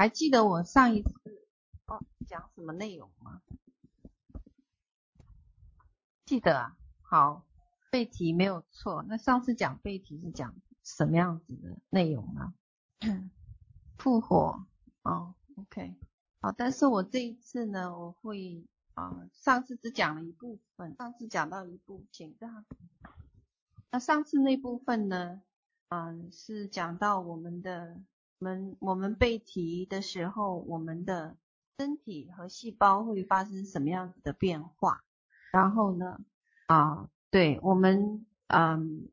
还记得我上一次哦讲什么内容吗？记得啊，好，背题没有错。那上次讲背题是讲什么样子的内容呢？复活哦，OK，好，但是我这一次呢，我会啊、上次只讲了一部分，上次讲到一部分，那上次那部分呢，嗯、是讲到我们的。我们我们背题的时候，我们的身体和细胞会发生什么样子的变化？然后呢，啊，对我们，嗯，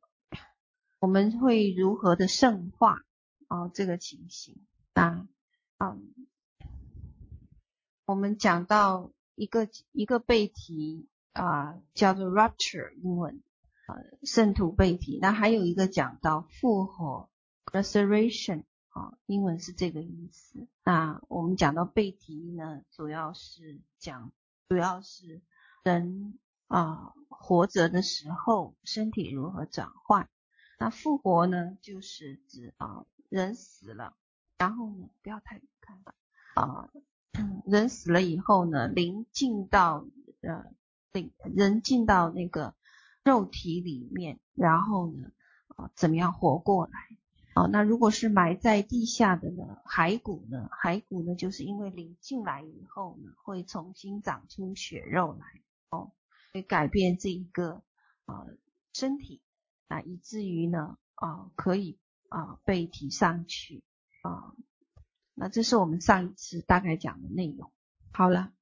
我们会如何的圣化？啊，这个情形啊，嗯，我们讲到一个一个背题啊，叫做 rupture 英文，呃、啊，圣徒背题。那还有一个讲到复活 resurrection。啊，英文是这个意思。那我们讲到背题呢，主要是讲，主要是人啊活着的时候身体如何转换。那复活呢，就是指啊人死了，然后呢不要太看啊，人死了以后呢，灵进到呃灵人进到那个肉体里面，然后呢啊怎么样活过来？哦，那如果是埋在地下的呢？骸骨呢？骸骨呢？就是因为灵进来以后呢，会重新长出血肉来，哦，会改变这一个啊、身体啊，以至于呢啊、可以啊、呃、被提上去啊、那这是我们上一次大概讲的内容。好了，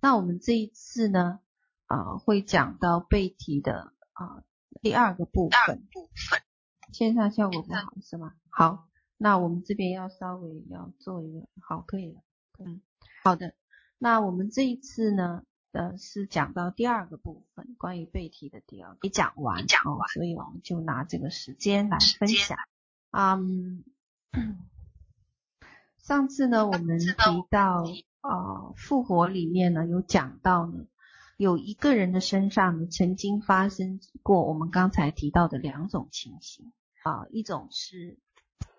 那我们这一次呢啊、会讲到背题的啊、第二个部分部分。线上效果不好是吗？好，那我们这边要稍微要做一个，好，可以了，嗯，好的。那我们这一次呢，呃，是讲到第二个部分，关于背题的第二个，没讲完，讲完，所以我们就拿这个时间来分享。嗯，上次呢，我们提到呃复活里面呢，有讲到呢。有一个人的身上呢，曾经发生过我们刚才提到的两种情形啊，一种是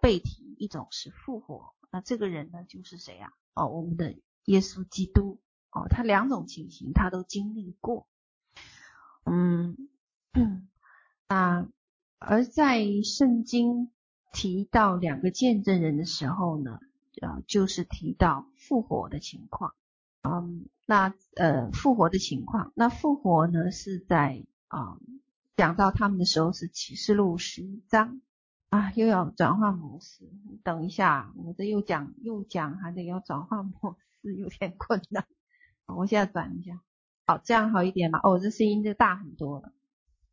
被提，一种是复活。那这个人呢，就是谁啊？哦，我们的耶稣基督哦，他两种情形他都经历过。嗯，啊，而在圣经提到两个见证人的时候呢，啊，就是提到复活的情况。嗯，那呃复活的情况，那复活呢是在啊讲到他们的时候是启示录十一章啊，又要转换模式，等一下，我这又讲又讲，还得要转换模式，有点困难。我现在转一下，好，这样好一点嘛？哦，这声音就大很多了。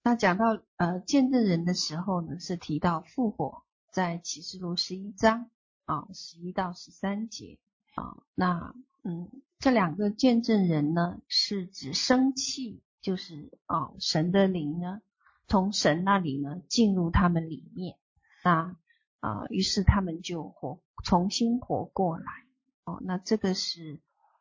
那讲到呃见证人的时候呢，是提到复活，在启示录十一章啊十一到十三节啊，那嗯。这两个见证人呢，是指生气，就是哦，神的灵呢，从神那里呢进入他们里面，那啊、于是他们就活，重新活过来。哦，那这个是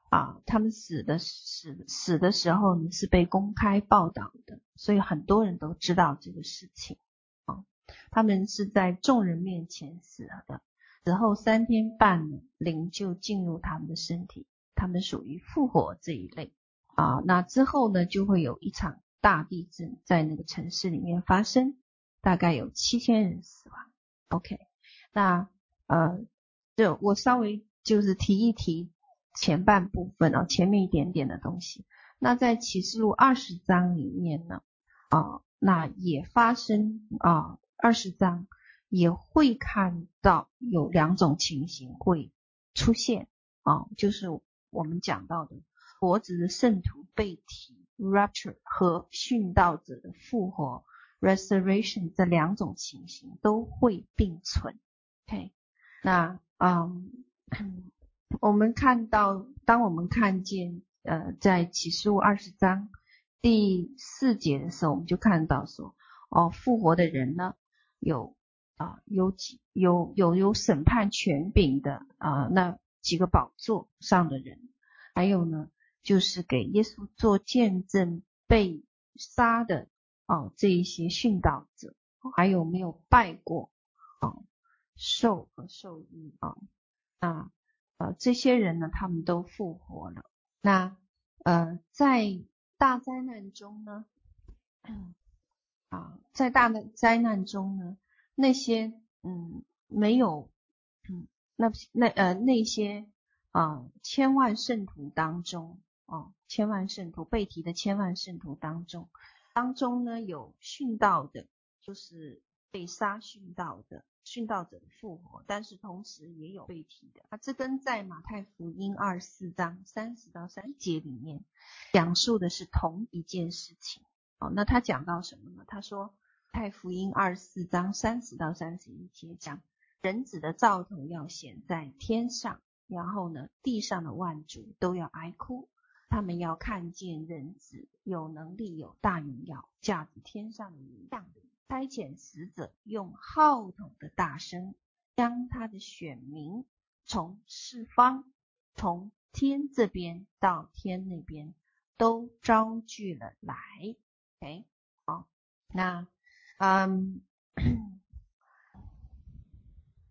啊，他们死的死死的时候呢是被公开报道的，所以很多人都知道这个事情。啊、他们是在众人面前死了的，死后三天半呢，灵就进入他们的身体。他们属于复活这一类啊，那之后呢，就会有一场大地震在那个城市里面发生，大概有七千人死亡。OK，那呃，就我稍微就是提一提前半部分啊，前面一点点的东西。那在启示录二十章里面呢，啊，那也发生啊，二十章也会看到有两种情形会出现啊，就是。我们讲到的活子的圣徒被提 rapture 和殉道者的复活 resurrection 这两种情形都会并存。OK，那嗯，我们看到，当我们看见呃在启示录二十章第四节的时候，我们就看到说，哦，复活的人呢有啊有几有有有审判权柄的啊那。几个宝座上的人，还有呢，就是给耶稣做见证被杀的哦，这一些殉道者，还有没有拜过哦，受和兽医啊，那呃，这些人呢，他们都复活了。那呃，在大灾难中呢，啊，在大的灾难中呢，那些嗯没有嗯那那呃那些啊千万圣徒当中哦，千万圣徒被提的千万圣徒当中，当中呢有殉道的，就是被杀殉道的。殉道者的复活，但是同时也有被提的啊，这跟在马太福音二十四章三十到三节里面讲述的是同一件事情。哦，那他讲到什么呢？他说，太福音二十四章三十到三十一节讲，人子的兆头要显在天上，然后呢，地上的万族都要哀哭，他们要看见人子有能力有大荣耀，驾着天上的云降临。差遣使者用号筒的大声，将他的选民从四方，从天这边到天那边，都招聚了来。OK，好，那嗯，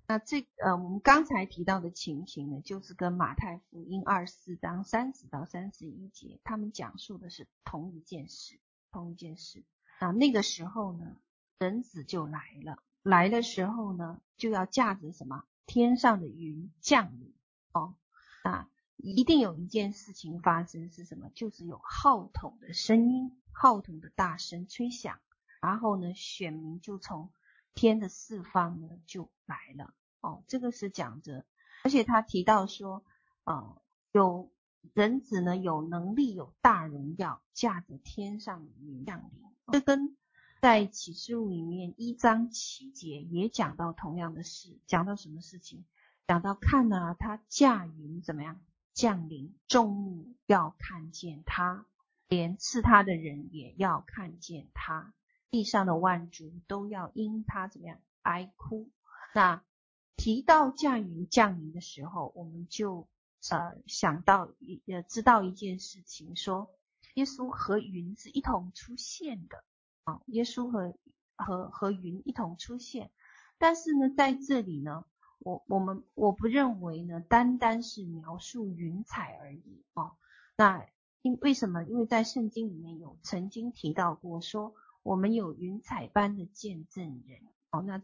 那这呃，我们刚才提到的情形呢，就是跟马太福音二十四章三十到三十一节，他们讲述的是同一件事，同一件事。啊，那个时候呢，人子就来了，来的时候呢，就要驾着什么天上的云降临哦。啊，一定有一件事情发生，是什么？就是有号筒的声音，号筒的大声吹响，然后呢，选民就从天的四方呢就来了哦。这个是讲着，而且他提到说，啊，有人子呢有能力有大荣耀，驾着天上的云降临，这跟在启示录里面一章七节也讲到同样的事，讲到什么事情？讲到看啊，他驾云怎么样降临，众目要看见他，连刺他的人也要看见他，地上的万族都要因他怎么样哀哭。那提到驾云降临的时候，我们就呃想到也知道一件事情，说耶稣和云是一同出现的。啊，耶稣和和和云一同出现，但是呢，在这里呢，我我们我不认为呢，单单是描述云彩而已哦。那因为什么？因为在圣经里面有曾经提到过，说我们有云彩般的见证人哦。那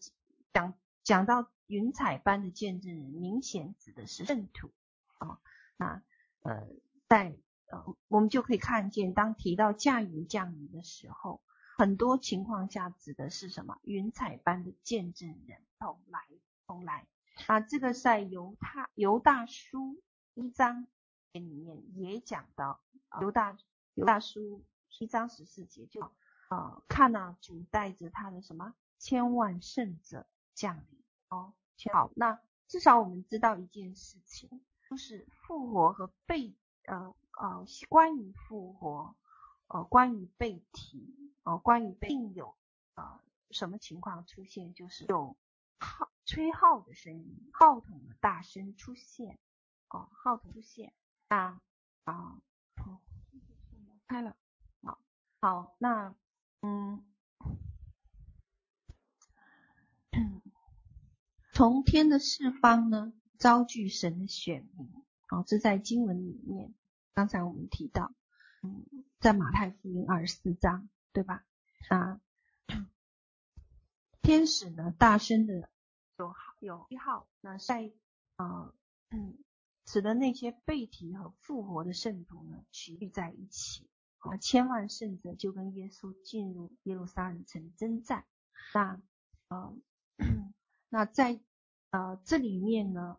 讲讲到云彩般的见证人，明显指的是圣徒哦。那呃，在呃，我们就可以看见，当提到驾云降临的时候。很多情况下指的是什么？云彩般的见证人同来同来啊！这个在犹他犹大书一章里面也讲到，犹大犹大书一章十四节就啊，看啊，主带着他的什么千万圣者降临哦。好，那至少我们知道一件事情，就是复活和被呃呃关于复活呃关于被提。呃，关于并有、呃、什么情况出现，就是有号吹号的声音，号筒的大声出现，哦，号筒出现，啊啊，好，开了，好，好，那嗯，从天的四方呢，招聚神的选民，哦，这在经文里面，刚才我们提到，嗯，在马太福音二十四章。对吧？啊，天使呢，大声的有有一号，那在啊，嗯，使得那些被提和复活的圣徒呢，聚在一起，啊，千万圣者就跟耶稣进入耶路撒冷城征战。那呃，那在呃这里面呢，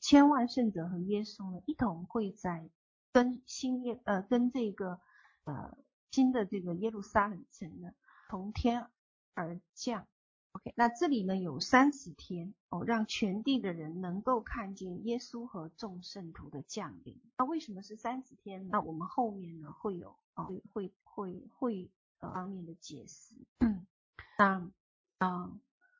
千万圣者和耶稣呢，一同会在跟新耶呃跟这个呃。新的这个耶路撒冷城呢，从天而降。OK，那这里呢有三十天哦，让全地的人能够看见耶稣和众圣徒的降临。那为什么是三十天？那我们后面呢会有啊会会会会呃方面的解释。嗯，那啊，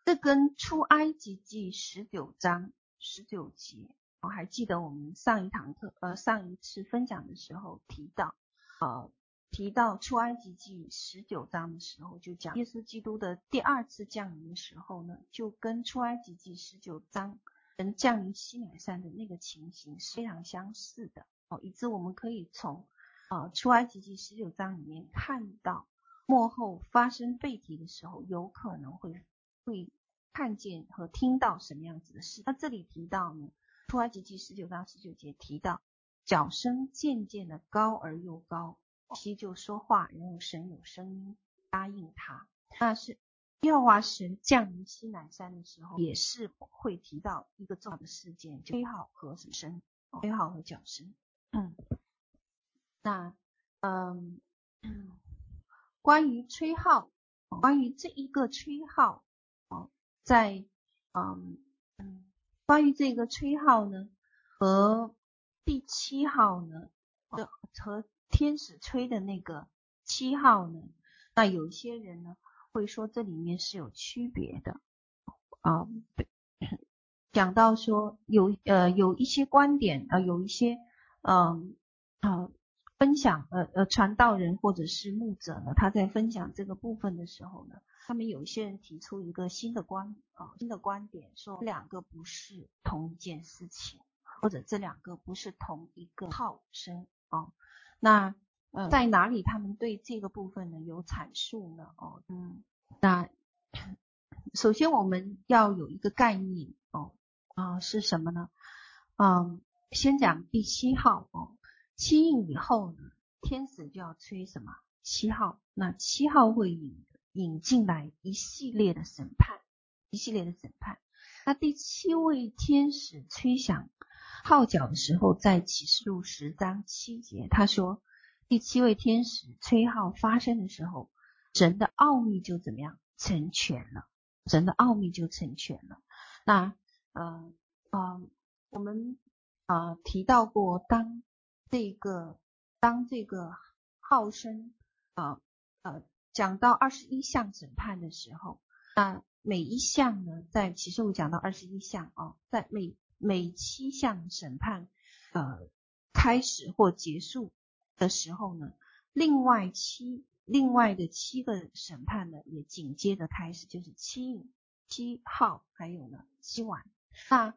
这跟出埃及记十九章十九节，我还记得我们上一堂课呃上一次分享的时候提到呃。提到出埃及记十九章的时候，就讲耶稣基督的第二次降临的时候呢，就跟出埃及记十九章人降临西乃山的那个情形是非常相似的哦，以致我们可以从啊出埃及记十九章里面看到幕后发生被提的时候，有可能会会看见和听到什么样子的事。那这里提到呢，出埃及记十九章十九节提到，角声渐渐的高而又高，其就说话，然后神有声音答应他，那是。耶和华神降临西南山的时候，也是会提到一个重要的事件，就吹号和什么声？吹号和角声。嗯，那嗯，关于吹号，关于这一个吹号，哦，在嗯嗯，关于这个吹号呢，和第七号呢，的和天使吹的那个七号呢，那有些人呢。会说这里面是有区别的啊，讲到说有呃有一些观点啊、有一些嗯啊、分享呃呃传道人或者是牧者呢，他在分享这个部分的时候呢，他们有一些人提出一个新的观啊、新的观点，说两个不是同一件事情，或者这两个不是同一个号声啊、那。嗯，在哪里他们对这个部分呢有阐述呢？哦，嗯，那首先我们要有一个概念哦，啊、呃、是什么呢？嗯，先讲第七号哦，七印以后呢，天使就要吹什么？七号，那七号会引引进来一系列的审判，一系列的审判。那第七位天使吹响号角的时候，在启示录十章七节，他说。第七位天使吹号发声的时候，神的奥秘就怎么样成全了？神的奥秘就成全了。那呃呃，我们啊、呃、提到过，当这个当这个号声啊呃，呃讲到二十一项审判的时候，那每一项呢，在启示录讲到二十一项啊，在每每七项审判呃开始或结束。的时候呢，另外七另外的七个审判呢，也紧接着开始，就是七印、七号，还有呢七晚。那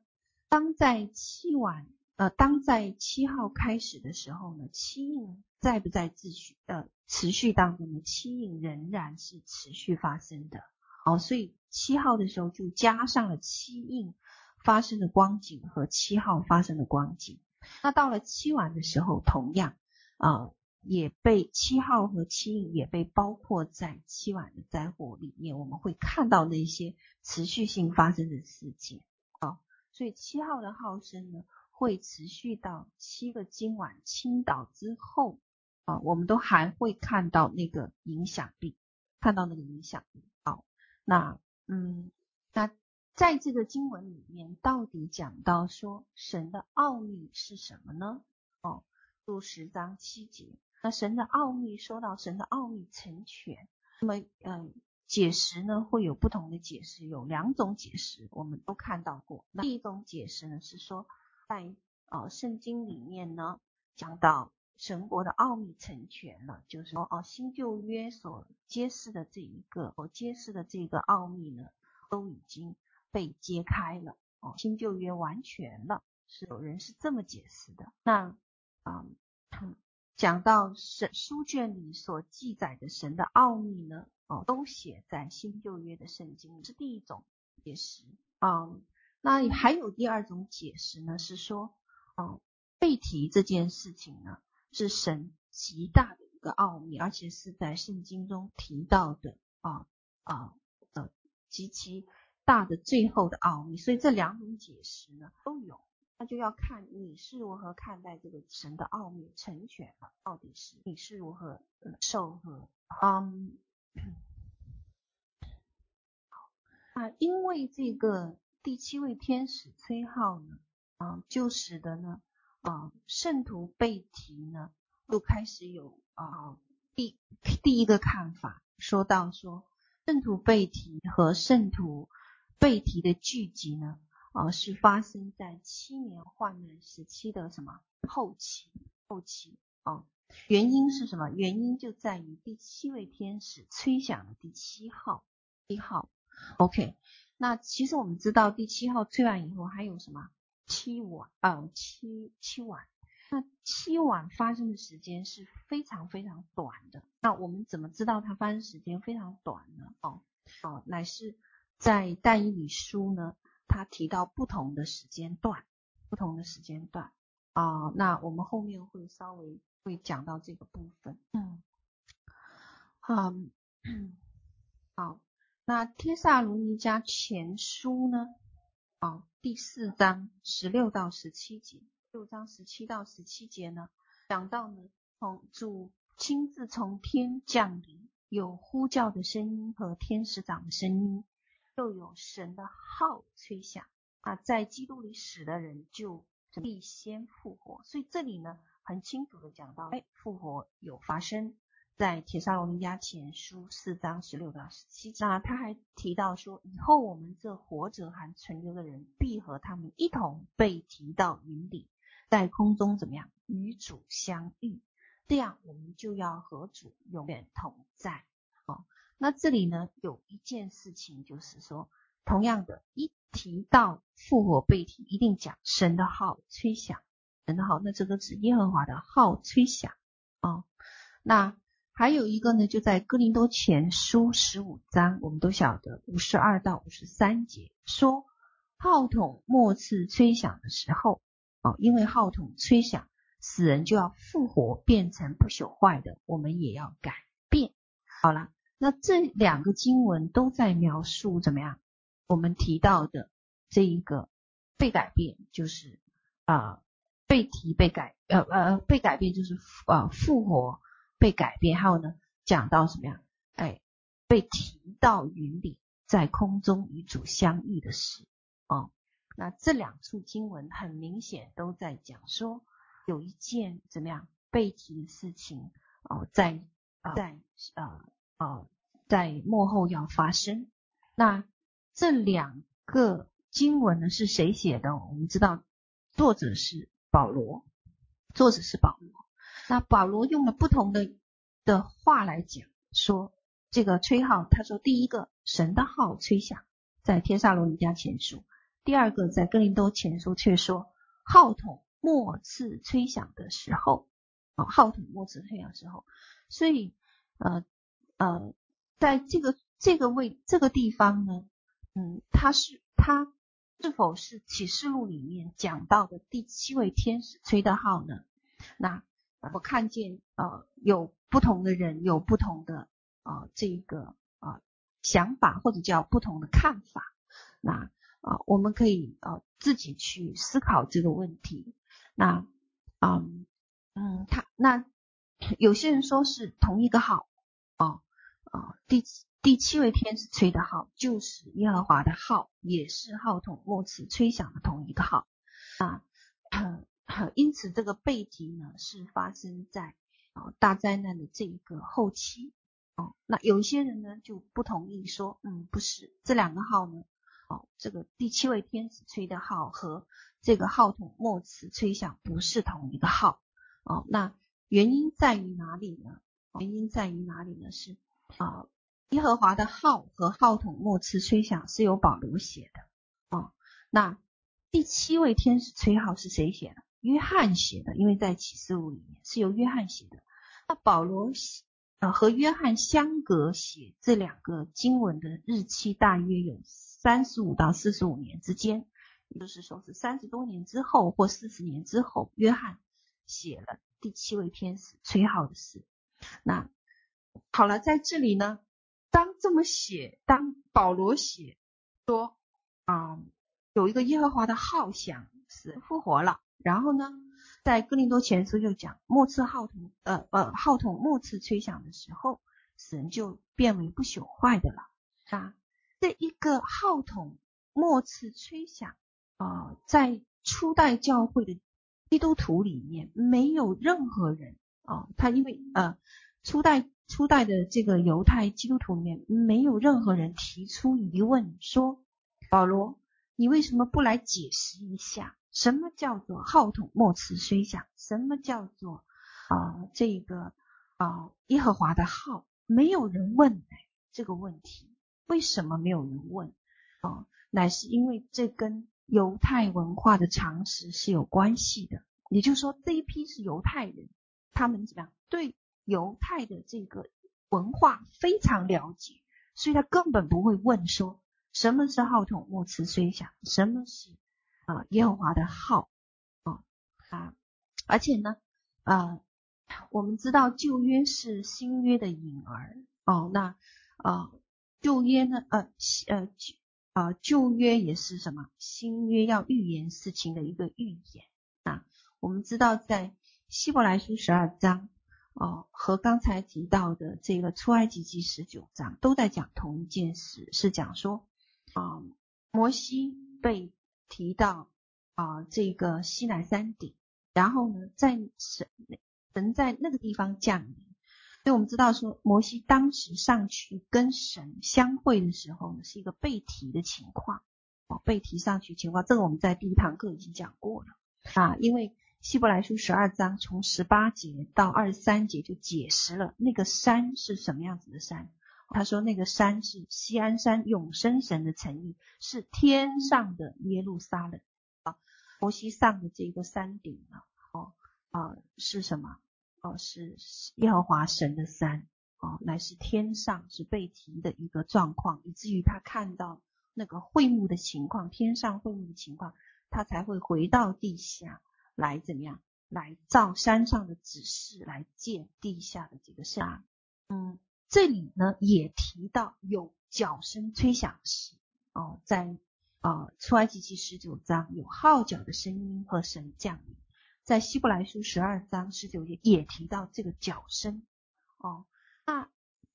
当在七晚呃，当在七号开始的时候呢，七印在不在秩序呃持续当中呢？七印仍然是持续发生的。哦，所以七号的时候就加上了七印发生的光景和七号发生的光景。那到了七晚的时候，同样。啊，也被七号和七印也被包括在七晚的灾祸里面，我们会看到那些持续性发生的事件啊，所以七号的号声呢，会持续到七个今晚倾倒之后啊，我们都还会看到那个影响力，看到那个影响力。好，那嗯，那在这个经文里面，到底讲到说神的奥秘是什么呢？哦。入十章七节，那神的奥秘说到神的奥秘成全，那么嗯，解释呢会有不同的解释，有两种解释，我们都看到过。那第一种解释呢是说，在呃圣经里面呢讲到神国的奥秘成全了，就是说哦新旧约所揭示的这一个，所揭示的这个奥秘呢都已经被揭开了，哦新旧约完全了，是有人是这么解释的。那啊、嗯，讲到神书卷里所记载的神的奥秘呢，哦，都写在新旧约的圣经，是第一种解释啊、那还有第二种解释呢，是说，哦、嗯，被提这件事情呢，是神极大的一个奥秘，而且是在圣经中提到的啊啊呃极其大的最后的奥秘。所以这两种解释呢都有。那就要看你是如何看待这个神的奥秘成全了，到底是你是如何受和嗯，好啊，因为这个第七位天使崔浩呢，啊，就使得呢，啊，圣徒被提呢，就开始有啊第第一个看法，说到说圣徒被提和圣徒被提的聚集呢。啊，是发生在七年患难时期的什么后期？后期啊，原因是什么？原因就在于第七位天使吹响了第七号，一号。OK，那其实我们知道第七号吹完以后还有什么七晚呃七七晚，那七晚发生的时间是非常非常短的。那我们怎么知道它发生时间非常短呢？哦哦，乃是在但以理书呢，它提到不同的时间段，不同的时间段啊、那我们后面会稍微会讲到这个部分。嗯，好，好。那天萨罗尼迦前书呢？哦，第四章十六到十七节，六章十七到十七节呢，讲到呢，从主亲自从天降临，有呼叫的声音和天使长的声音，又有神的号吹响啊，在基督里死的人就必先复活。所以这里呢，很清楚的讲到，哎，复活有发生。在铁沙罗尼迦前书四章十六到十七节，那他还提到说，以后我们这活着还存留的人，必和他们一同被提到云里，在空中怎么样与主相遇，这样我们就要和主永远同在。哦，那这里呢有一件事情，就是说，同样的，一提到复活被提，一定讲神的号吹响，神的号，那这个是耶和华的号吹响啊，哦，那。还有一个呢，就在哥林多前书十五章，我们都晓得五十二到五十三节说，号筒末次吹响的时候，哦，因为号筒吹响，死人就要复活，变成不朽坏的，我们也要改变。好了，那这两个经文都在描述怎么样？我们提到的这一个被改变，就是啊、被提被改，呃呃，被改变就是啊、呃、复活。被改变，还有呢，讲到什么样？哎，被提到云里，在空中与主相遇的事哦。那这两处经文很明显都在讲说，有一件怎么样被提的事情哦，在在呃呃在幕后要发生。那这两个经文呢是谁写的？我们知道作者是保罗，作者是保罗。那保罗用了不同的的话来讲，说这个吹号，他说第一个神的号吹响，在帖撒罗尼迦前书；第二个在哥林多前书却说号筒末次吹响的时候，啊，号筒末次吹响时候，所以呃呃，在这个这个位这个地方呢，嗯，他是他是否是启示录里面讲到的第七位天使吹的号呢？那我看见呃有不同的人有不同的啊、这个啊、想法或者叫不同的看法，那啊、我们可以呃自己去思考这个问题。那嗯嗯他那有些人说是同一个号啊哦第第七位天使吹的号就是耶和华的号，也是号筒末次吹响的同一个号啊。因此，这个背景呢是发生在啊大灾难的这一个后期哦。那有一些人呢就不同意说，嗯，不是这两个号呢，哦，这个第七位天使吹的号和这个号筒末次吹响不是同一个号哦。那原因在于哪里呢？原因在于哪里呢？是啊，耶和华的号和号筒末次吹响是由保罗写的哦。那第七位天使吹号是谁写的？约翰写的，因为在启示录里面是由约翰写的。那保罗写呃和约翰相隔写这两个经文的日期大约有三十五到四十五年之间，也就是说是三十多年之后或四十年之后，约翰写了第七位天使吹号的事。那好了，在这里呢，当这么写，当保罗写说，嗯，有一个耶和华的号响，死复活了。然后呢，在哥林多前书就讲，末次号筒，呃呃，号筒末次吹响的时候，死人就变为不朽坏的了啊。这一个号筒末次吹响啊、在初代教会的基督徒里面，没有任何人啊、他因为呃初代初代的这个犹太基督徒里面，没有任何人提出疑问说，保罗，你为什么不来解释一下？什么叫做号筒末次吹响？什么叫做啊、这个啊、耶和华的号？没有人问这个问题，为什么没有人问？哦，乃是因为这跟犹太文化的常识是有关系的。也就是说，这一批是犹太人，他们怎么样？对犹太的这个文化非常了解，所以他根本不会问说什么是号筒末次吹响，什么是啊、耶和华的号啊啊，而且呢啊。我们知道旧约是新约的影儿哦，那啊旧约呢呃呃旧啊旧约也是什么？新约要预言事情的一个预言啊。我们知道在希伯来书十二章哦和刚才提到的这个出埃及记十九章都在讲同一件事，是讲说啊摩西被提到啊这个西奈山顶，然后呢在神。神在那个地方降临，所以我们知道说，摩西当时上去跟神相会的时候呢，是一个被提的情况，哦，被提上去情况，这个我们在第一堂课已经讲过了啊。因为希伯来书十二章从十八节到二十三节就解释了那个山是什么样子的山。他说那个山是锡安山，永生神的城邑，是天上的耶路撒冷啊。摩西上的这个山顶呢，哦。啊、是什么？哦、是耶和华神的山，哦、呃，乃是天上是被提的一个状况，以至于他看到那个会幕的情况，天上会幕的情况，他才会回到地下来怎么样？来照山上的指示来建地下的这个山。嗯，这里呢也提到有角声吹响时，哦、在啊出埃及记十九章有号角的声音和神降临。在希伯来书十二章十九节也提到这个角声哦，那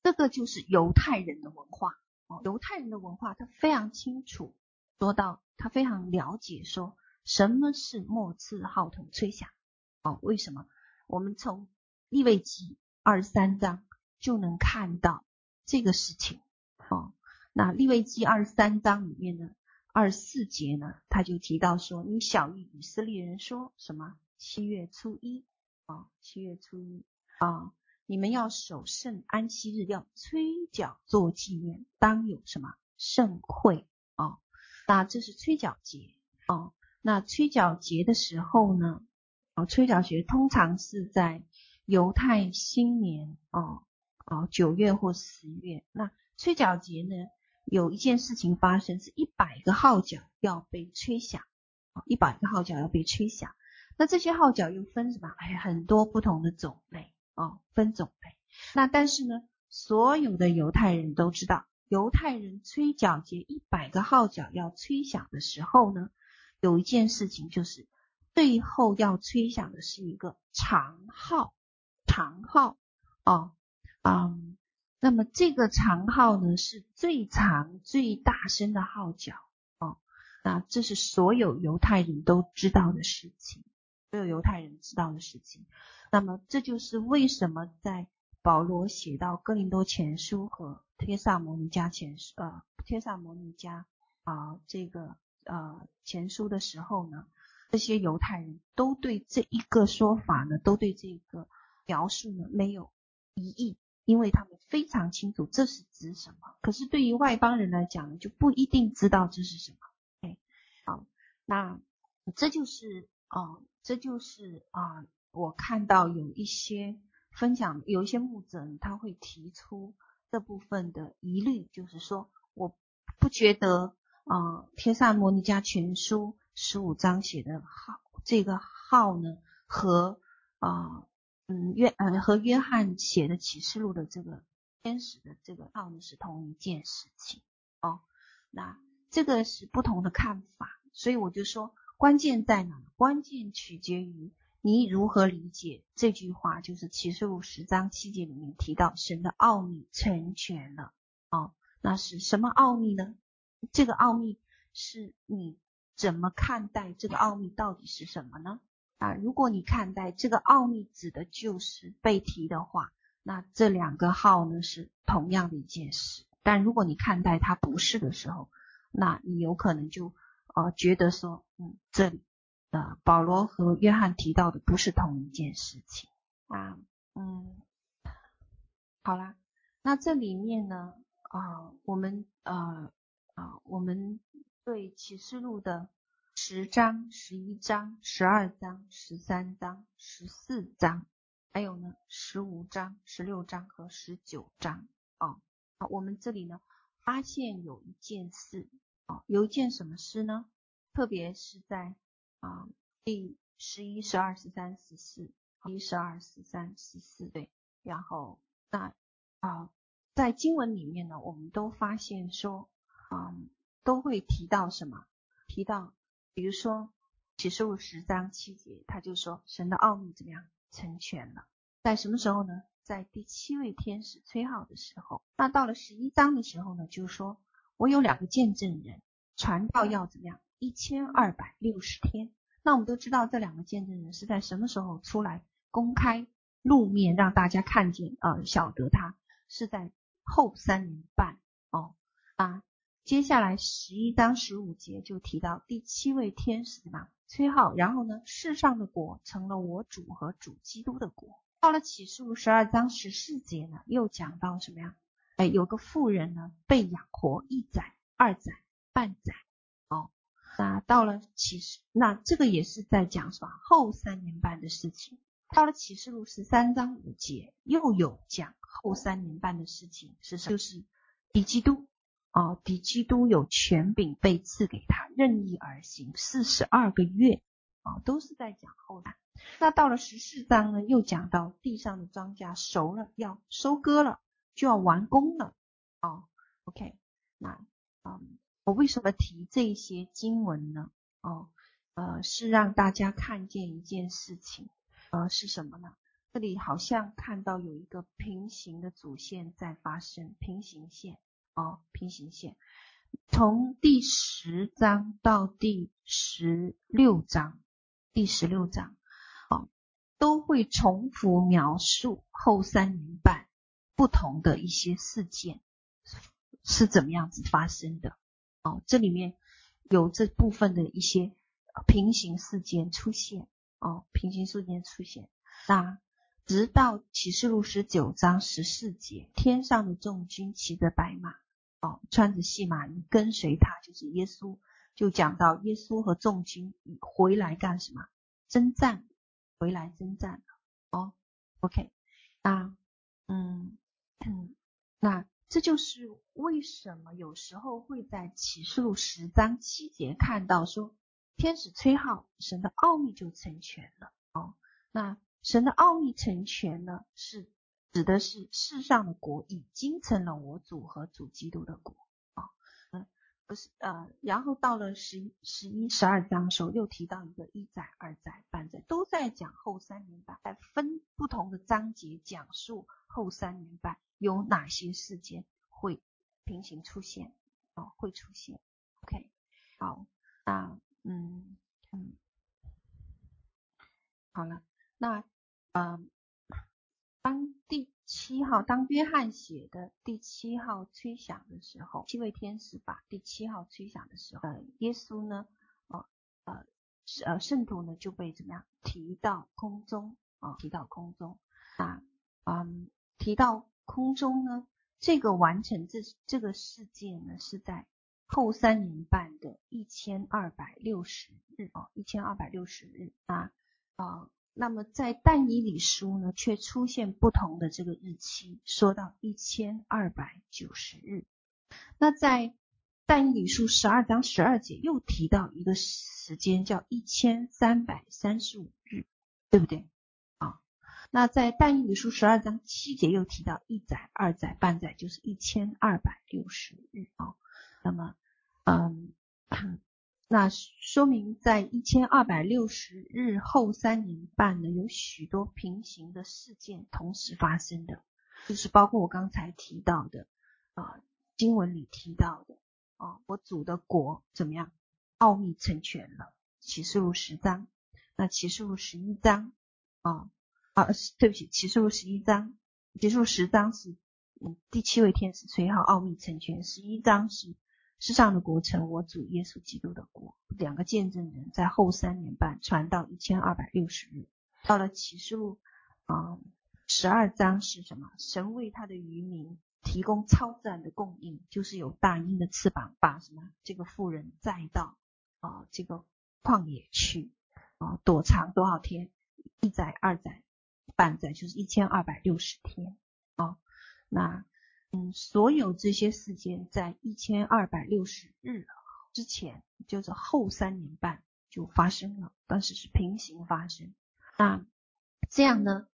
这个就是犹太人的文化哦，犹太人的文化他非常清楚说到，他非常了解说什么是末次号筒吹响哦，为什么？我们从利未记二十三章就能看到这个事情哦，那利未记二十三章里面呢，二十四节呢，他就提到说，你小于以色列人说什么？七月初一啊，七月初一啊，你们要守圣安息日，要吹角做纪念，当有什么盛会哦？那这是吹角节哦。那吹角节的时候呢，啊，吹角节通常是在犹太新年啊啊九月或十月。那吹角节呢，有一件事情发生，是一百个号角要被吹响啊，一百个号角要被吹响。那这些号角又分什么？哎，很多不同的种类哦，分种类。那但是呢，所有的犹太人都知道，犹太人吹角节一百个号角要吹响的时候呢，有一件事情就是最后要吹响的是一个长号，长号哦，嗯，那么这个长号呢是最长最大声的号角哦，那这是所有犹太人都知道的事情。所有犹太人知道的事情，那么这就是为什么在保罗写到哥林多前书和帖撒摩尼加前书呃帖撒摩尼加啊这个呃前书的时候呢，这些犹太人都对这一个说法呢，都对这个描述呢没有疑义，因为他们非常清楚这是指什么。可是对于外邦人来讲呢，就不一定知道这是什么。哎，好，那这就是啊。这就是啊，我看到有一些分享，有一些牧者他会提出这部分的疑虑，就是说，我不觉得啊，天萨摩尼迦全书十五章写的号，这个号呢，和啊，嗯约呃和约翰写的启示录的这个天使的这个号呢是同一件事情哦，那这个是不同的看法，所以我就说。关键在哪？关键取决于你如何理解这句话，就是启示录十章七节里面提到神的奥秘成全了。哦，那是什么奥秘呢？这个奥秘是你怎么看待这个奥秘到底是什么呢？啊，如果你看待这个奥秘指的就是被提的话，那这两个号呢是同样的一件事。但如果你看待它不是的时候，那你有可能就。呃，觉得说，嗯，这里呃，保罗和约翰提到的不是同一件事情啊，嗯，好啦，那这里面呢，啊、我们呃啊，我们对启示录的十章、十一章、十二章、十三章、十四章，还有呢十五章、十六章和十九章啊，好，我们这里呢发现有一件事啊，有一件什么事呢？特别是在啊第十一、十二、十三、十四，一、十二、十三、十四，对，然后那啊，在经文里面呢，我们都发现说。嗯，都会提到什么？提到，比如说启示录十章七节，他就说神的奥秘怎么样成全了？在什么时候呢？在第七位天使吹号的时候。那到了十一章的时候呢，就是说我有两个见证人，传道要怎么样？一千二百六十天。那我们都知道这两个见证人是在什么时候出来公开露面，让大家看见呃，晓得他是在后三年半哦啊。接下来十一章十五节就提到第七位天使嘛，吹号，然后呢，世上的国成了我主和主基督的国。到了启示录十二章十四节呢，又讲到什么呀？哎，有个妇人呢被养活一载、二载、半载。哦，那到了启示，那这个也是在讲什么？后三年半的事情。到了启示录十三章五节，又有讲后三年半的事情是什么？就是敌基督。哦，敌基督有权柄被赐给他，任意而行四十二个月，啊，都是在讲后来。那到了十四章呢，又讲到地上的庄稼熟了，要收割了，就要完工了。哦，OK，那嗯，我为什么提这些经文呢？哦，呃，是让大家看见一件事情，呃，是什么呢？这里好像看到有一个平行的主线在发生，平行线。哦，平行线，从第十章到第十六章，第十六章，哦，都会重复描述后三年半不同的一些事件是怎么样子发生的。哦，这里面有这部分的一些平行事件出现。哦，平行事件出现。那直到启示录十九章十四节，天上的众军骑着白马。哦，穿着细麻衣跟随他，就是耶稣。就讲到耶稣和众军回来干什么？征战，回来征战。哦，OK，那，嗯嗯，那这就是为什么有时候会在启示录十章七节看到说，天使吹号，神的奥秘就成全了。哦，那神的奥秘成全了是。指的是世上的国已经成了我主和主基督的国啊，嗯，不是呃，然后到了十一、十一、十二章的时候，又提到一个一载、二载、半载，都在讲后三年半，在分不同的章节讲述后三年半有哪些事件会平行出现啊，会出现。OK，好，那嗯嗯，好了，那嗯。当七号，当约翰写的第七号吹响的时候，七位天使把第七号吹响的时候，呃，耶稣呢，呃呃呃，圣徒呢就被怎么样提到空中啊，提到空中啊，嗯，提到空中呢，这个完成这这个事件呢是在后三年半的一千二百六十日哦，一千二百六十日啊啊。那么在但以理书呢，却出现不同的这个日期，说到一千二百九十日。那在但以理书十二章十二节又提到一个时间，叫一千三百三十五日，对不对？啊，那在但以理书十二章七节又提到一载、二载、半载，就是一千二百六十日啊。那么，嗯。那说明在一千二百六十日后三年半呢，有许多平行的事件同时发生的，就是包括我刚才提到的啊，经文里提到的啊，我主的国怎么样？奥秘成全了，启示录十章，那启示录十一章啊啊，对不起，启示录十一章，启示录十章是嗯第七位天使吹号，奥秘成全，十一章是。世上的国成我主耶稣基督的国，两个见证人在后三年半传到一千二百六十日，到了启示录啊十二章是什么？神为他的渔民提供超自然的供应，就是有大鹰的翅膀把什么这个妇人载到啊这个旷野去啊躲藏多少天？一载、二载、半载，就是一千二百六十天啊。那嗯，所有这些事件在一千二百六十日之前，就是后三年半就发生了，但是是平行发生。那这样呢？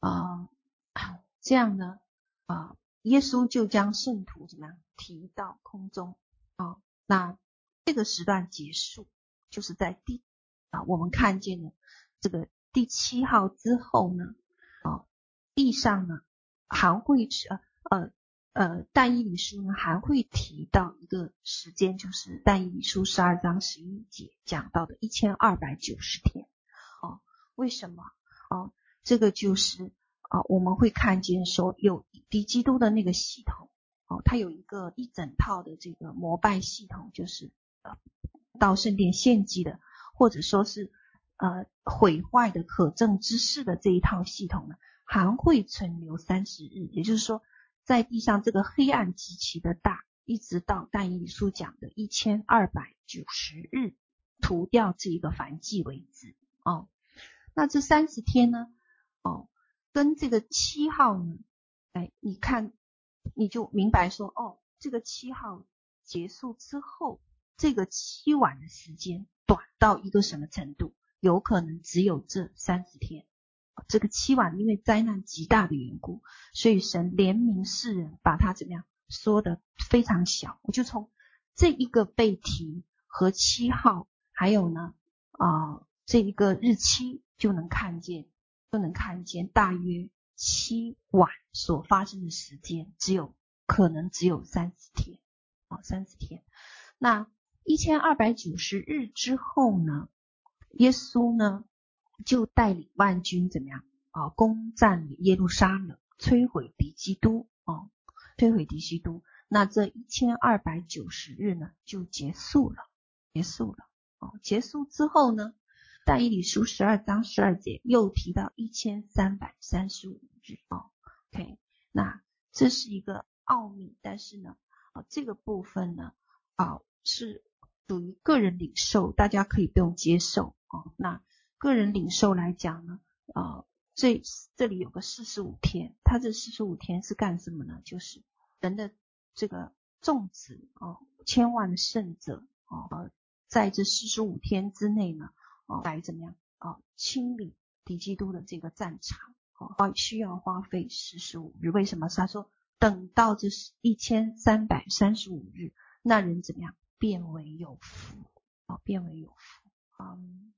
啊、呃，这样呢？啊、耶稣就将圣徒怎么样提到空中啊、那这个时段结束，就是在第啊，我们看见了这个第七号之后呢，啊、地上呢还会呃呃呃但以理书呢还会提到一个时间，就是但以理书十二章十一节讲到的一千二百九十天。哦，为什么？哦，这个就是。啊，我们会看见说有敌基督的那个系统，哦，它有一个一整套的这个膜拜系统，就是呃到圣殿献祭的，或者说是呃毁坏的可证之事的这一套系统呢，还会存留三十日，也就是说，在地上这个黑暗极其的大，一直到但以理书讲的一千二百九十日，除掉这一个燔祭为止。哦，那这三十天呢？哦。跟这个七号呢，哎，你看，你就明白说，哦，这个七号结束之后，这个七晚的时间短到一个什么程度？有可能只有这三十天。这个七晚因为灾难极大的缘故，所以神怜悯世人，把它怎么样说的非常小。我就从这一个背提和七号，还有呢，啊、这一个日期就能看见。就能看见大约七晚所发生的时间，只有可能只有三十天啊，三十天。那一千二百九十日之后呢，耶稣呢就带领万军怎么样啊，攻占耶路撒冷，摧毁敌基督啊，摧毁敌基督。那这一千二百九十日呢就结束了，结束了啊，结束之后呢？但以理书十二章十二节又提到一千三百三十五日哦，OK，那这是一个奥秘，但是呢，啊，这个部分呢，啊，是属于个人领受，大家可以不用接受哦。那个人领受来讲呢，啊，这这里有个四十五天，他这四十五天是干什么呢？就是人的这个众子哦，千万的圣者哦，在这四十五天之内呢。啊来怎么样啊？清理敌基督的这个战场，啊，需要花费四十五日。为什么？他说等到这是一千三百三十五日，那人怎么样？变为有福啊，变为有福。嗯，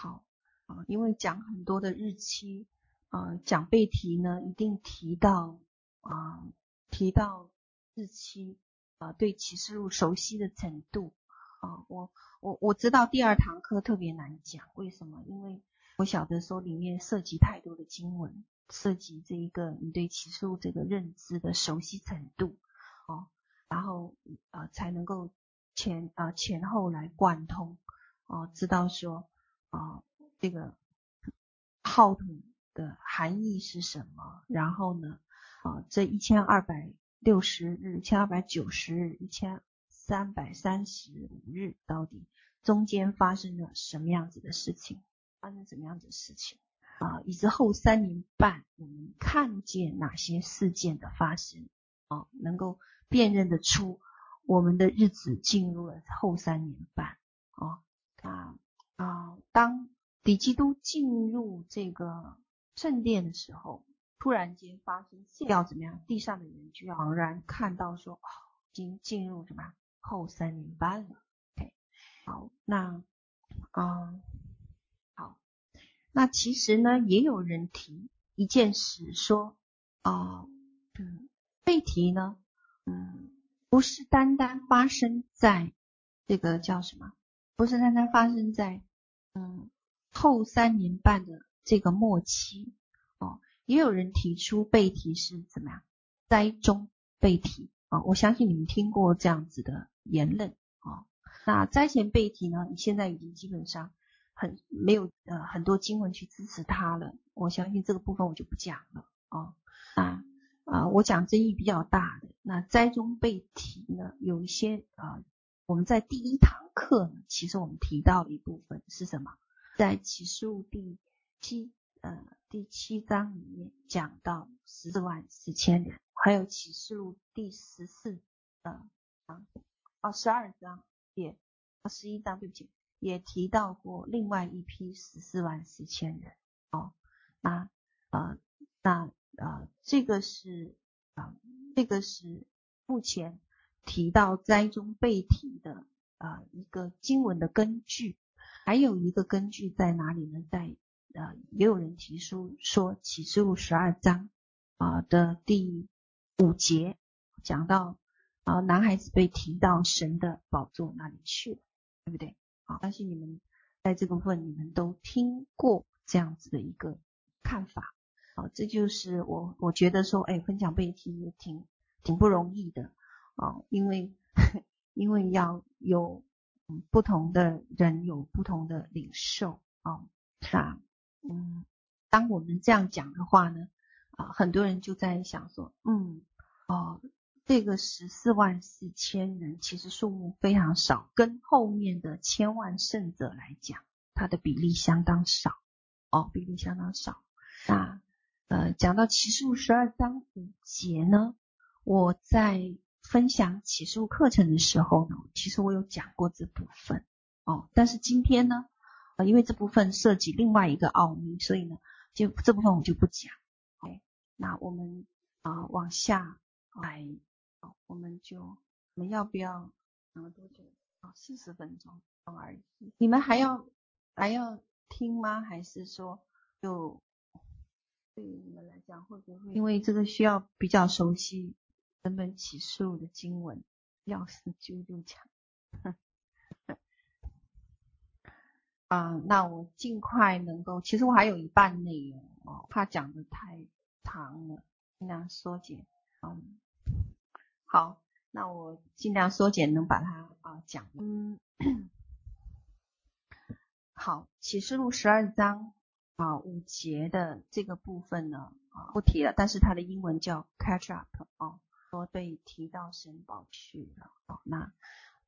好啊，因为讲很多的日期啊，讲背题呢，一定提到啊，提到日期啊，对启示录熟悉的程度。啊，我我我知道第二堂课特别难讲，为什么？因为我晓得说里面涉及太多的经文，涉及这一个你对启示录这个认知的熟悉程度，哦，然后啊才能够前啊前后来贯通，哦，知道说啊这个号筒的含义是什么，然后呢啊这一千二百六十日、一千二百九十日、一千。三百三十五日到底中间发生了什么样子的事情？发生什么样子的事情啊？以及后三年半我们看见哪些事件的发生啊？能够辨认得出我们的日子进入了后三年半啊啊？啊！当敌基督进入这个圣殿的时候，突然间发生要怎么样？地上的人就要茫然看到说，哦，已经进入什么？后三年半了，OK，好，那，啊，好，那其实呢，也有人提一件事，说，啊，嗯，被提呢，嗯，不是单单发生在这个叫什么，不是单单发生在，嗯，后三年半的这个末期，哦，也有人提出背题是怎么样，灾中背题。啊，我相信你们听过这样子的言论啊。那灾前背题呢，你现在已经基本上很没有呃很多经文去支持它了。我相信这个部分我就不讲了啊。啊啊、我讲争议比较大的，那灾中背题呢，有一些啊、我们在第一堂课呢，其实我们提到一部分是什么？在启示录第七呃第七章里面讲到十四万四千人，还有启示录第十四呃啊哦十二章也啊十一章对不起，也提到过另外一批十四万四千人哦，那呃那。呃，这个是啊、呃，这个是目前提到灾中被提的啊、一个经文的根据，还有一个根据在哪里呢？在呃，也有人提出说启示录十二章啊、的第五节讲到啊、男孩子被提到神的宝座那里去了，对不对？好，相信你们在这部分你们都听过这样子的一个看法。好，这就是我我觉得说，哎，分享被提也挺挺不容易的啊，因为因为要有不同的人有不同的领受啊，那嗯，当我们这样讲的话呢，啊，很多人就在想说，嗯，哦，这个十四万四千人其实数目非常少，跟后面的千万圣者来讲，它的比例相当少，哦，比例相当少，那。呃，讲到启数十二章五节呢，我在分享启示录课程的时候呢，其实我有讲过这部分哦。但是今天呢，呃，因为这部分涉及另外一个奥秘，所以呢，就这部分我就不讲。OK，那我们啊、往下来，我们就我们要不要讲了多久？啊、哦，四十分钟而已。你们还要还要听吗？还是说就？对于你们来讲，会不会因为这个需要比较熟悉整本启示录的经文，要是就就讲。啊，那我尽快能够，其实我还有一半内容哦，怕讲的太长了，尽量缩减。嗯，好，那我尽量缩减，能把它啊讲。嗯，好，启示录十二章。啊，五节的这个部分呢，啊不提了，但是它的英文叫 catch up 啊，说被提到神宝去了。好，那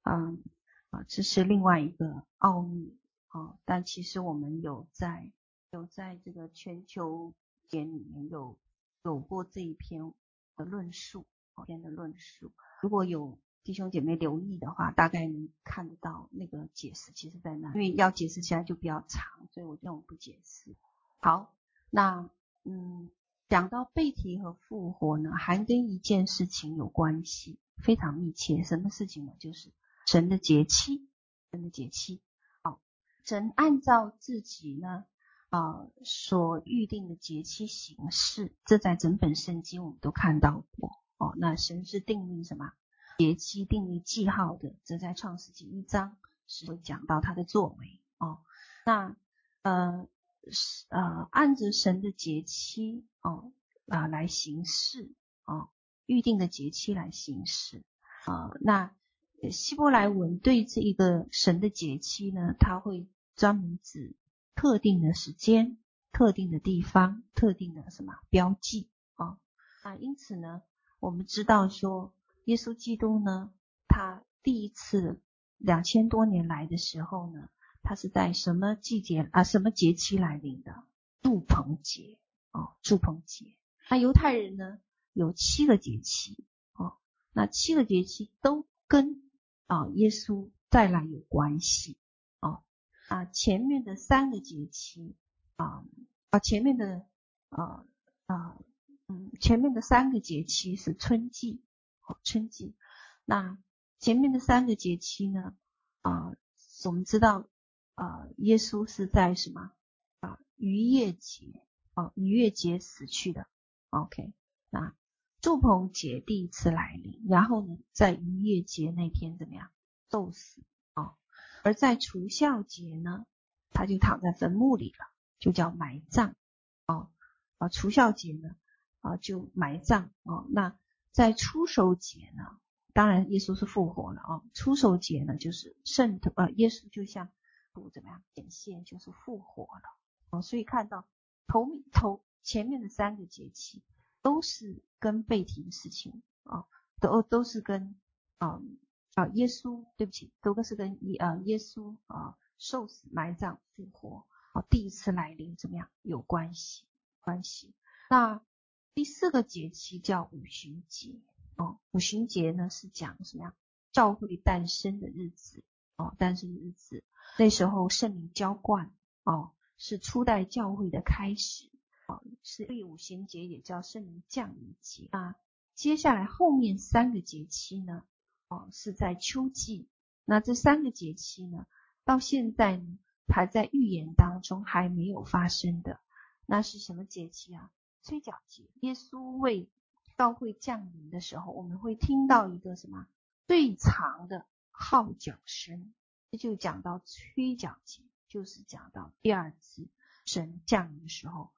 嗯啊，这是另外一个奥秘啊，但其实我们有在有在这个全球点里面有有过这一篇的论述，篇的论述，如果有。弟兄姐妹留意的话，大概能看得到那个解释，其实在那，因为要解释起来就比较长，所以我就不解释。好，那嗯，讲到被提和复活呢，还跟一件事情有关系，非常密切。什么事情呢？就是神的节期，神的节期。好，神按照自己呢啊、所预定的节期形式，这在整本圣经我们都看到过。哦，那神是定义什么？节期定义记号的，则在创世纪一章是会讲到他的作为哦。那呃是呃按着神的节期哦啊、来行事啊，预定的节期来行事啊、那希伯来文对这一个神的节期呢，它会专门指特定的时间、特定的地方、特定的什么标记啊、啊。因此呢，我们知道说。耶稣基督呢，他第一次两千多年来的时候呢，他是在什么季节啊？什么节期来临的？住棚节哦，住棚节。那犹太人呢，有七个节期哦，那七个节期都跟啊耶稣再来有关系哦。啊，前面的三个节期啊啊，前面的啊啊嗯，前面的三个节期是春季哦。春季，那前面的三个节期呢？啊、我们知道，啊、耶稣是在什么？啊，逾越节，啊，逾越节死去的。OK，那祝棚节第一次来临，然后呢，在逾越节那天怎么样？受死啊。而在除酵节呢，他就躺在坟墓里了，就叫埋葬。啊，啊，除酵节呢，啊，就埋葬。啊，那。在初守节呢，当然耶稣是复活了啊。初守节呢，就是圣呃，耶稣就像不怎么样显现，就是复活了啊。所以看到头头前面的三个节气都是跟被提的事情啊，都都是跟啊啊耶稣，对不起，都是跟耶啊耶稣啊受死、埋葬、复活啊第一次来临怎么样有关系关系。那第四个节气叫五旬节哦，五旬节呢是讲什么样？教会诞生的日子哦，诞生日子，那时候圣灵浇灌哦，是初代教会的开始。哦是第五旬节，也叫圣灵降临节啊。接下来后面三个节期呢，哦，是在秋季。那这三个节期呢，到现在呢，还在预言当中，还没有发生的。那是什么节期啊？吹角节。耶稣为教会降临的时候，我们会听到一个什么最长的号角声，这就讲到吹角节，就是讲到第二次神降临的时候。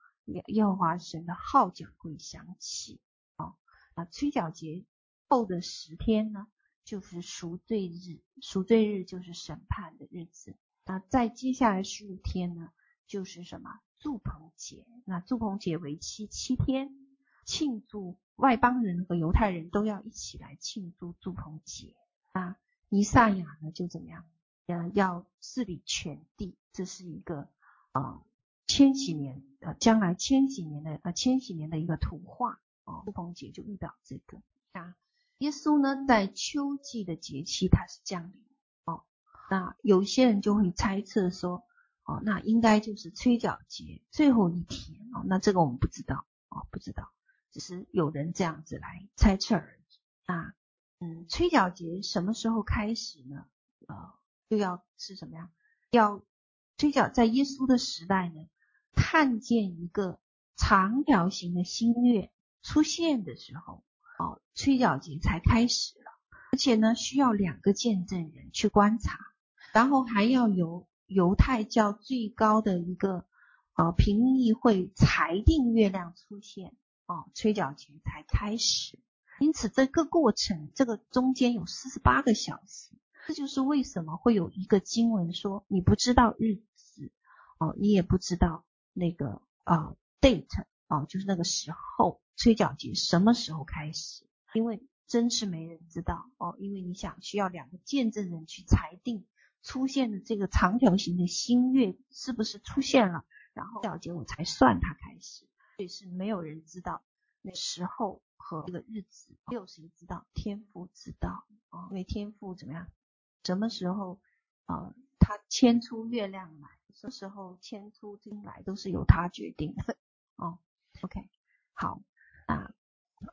耶和华神的号角会响起啊！那吹角节后的十天呢，就是赎罪日，赎罪日就是审判的日子。那在接下来十五天呢，就是什么？祝棚节。那祝棚节为期七天，庆祝外邦人和犹太人都要一起来庆祝祝棚节啊。弥赛亚呢，就怎么样？呃，要治理全地，这是一个啊。呃千禧年，呃，将来千禧年的呃千禧年的一个图画哦，住棚节就遇到这个啊。耶稣呢，在秋季的节期他是降临哦。那有些人就会猜测说，哦，那应该就是吹角节最后一天哦。那这个我们不知道哦，不知道，只是有人这样子来猜测而已。啊，嗯，吹角节什么时候开始呢？呃，又要是什么呀？要吹角在耶稣的时代呢？看见一个长条形的新月出现的时候，哦，吹角节才开始了，而且呢，需要两个见证人去观察，然后还要由犹太教最高的一个呃评议会裁定月亮出现，哦，吹角节才开始。因此，这个过程这个中间有四十八个小时，这就是为什么会有一个经文说你不知道日子，哦，你也不知道。那个啊、date 啊、呃，就是那个时候，催缴节什么时候开始？因为真是没人知道哦，因为你想需要两个见证人去裁定出现的这个长条形的新月是不是出现了，然后吹角节我才算它开始，所以是没有人知道那时候和这个日子，没有谁知道，天父知道啊，因为天父怎么样？什么时候啊、他牵出月亮来。什么时候迁出金来都是由他决定的哦。OK，好啊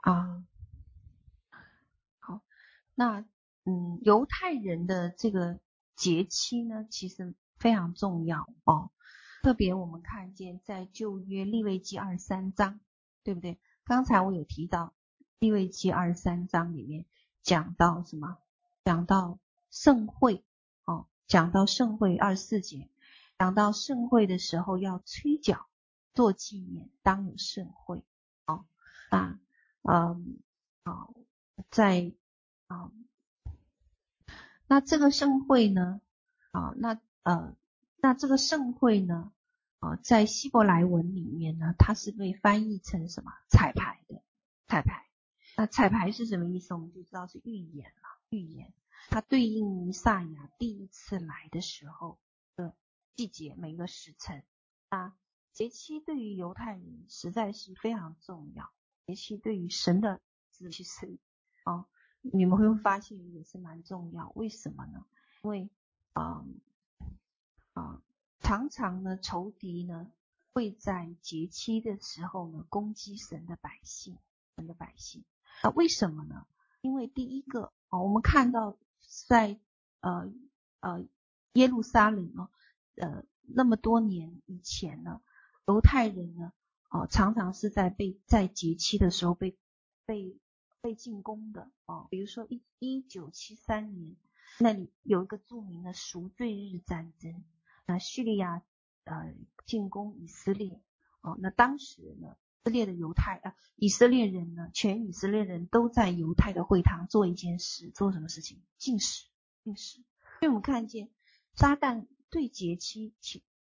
啊，好，那嗯，犹太人的这个节期呢，其实非常重要哦。特别我们看见在旧约利未记二三章，对不对？刚才我有提到利未记二十三章里面讲到什么？讲到盛会哦，讲到盛会二十四节。讲到盛会的时候要吹角做纪念，当有盛会啊啊嗯啊在啊那这个盛会呢啊那呃那这个盛会呢啊在希伯来文里面呢，它是被翻译成什么彩排的彩排？那彩排是什么意思？我们就知道是预言了，预言它对应弥赛亚第一次来的时候的。季节每一个时辰啊，节期对于犹太人实在是非常重要。节期对于神的子其实啊，你们会发现也是蛮重要。为什么呢？因为啊啊，常常呢仇敌呢会在节期的时候呢攻击神的百姓，神的百姓啊，为什么呢？因为第一个啊，我们看到在呃呃耶路撒冷呢。呃，那么多年以前呢，犹太人呢，啊，常常是在被在节期的时候被被被进攻的啊。比如说一一九七三年，那里有一个著名的赎罪日战争，那叙利亚呃进攻以色列哦，那当时呢，以色列的犹太啊，以色列人呢，全以色列人都在犹太的会堂做一件事，做什么事情？禁食，禁食。所以我们看见撒旦。对节期，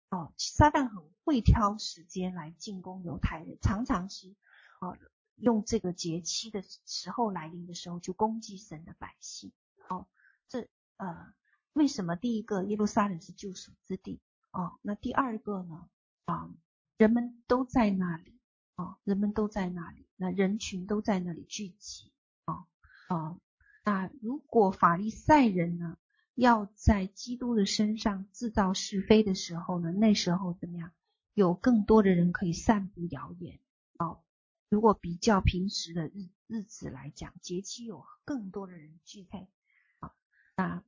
哦，撒旦很会挑时间来进攻犹太人，常常是，哦，用这个节期的时候来临的时候，就攻击神的百姓。哦，这呃，为什么第一个耶路撒冷是救赎之地？哦，那第二个呢？啊，人们都在那里，啊，人们都在那里，那人群都在那里聚集。哦，哦，那如果法利赛人呢，要在基督的身上制造是非的时候呢，那时候怎么样？有更多的人可以散布谣言。哦。如果比较平时的日日子来讲，节期有更多的人聚会。啊，那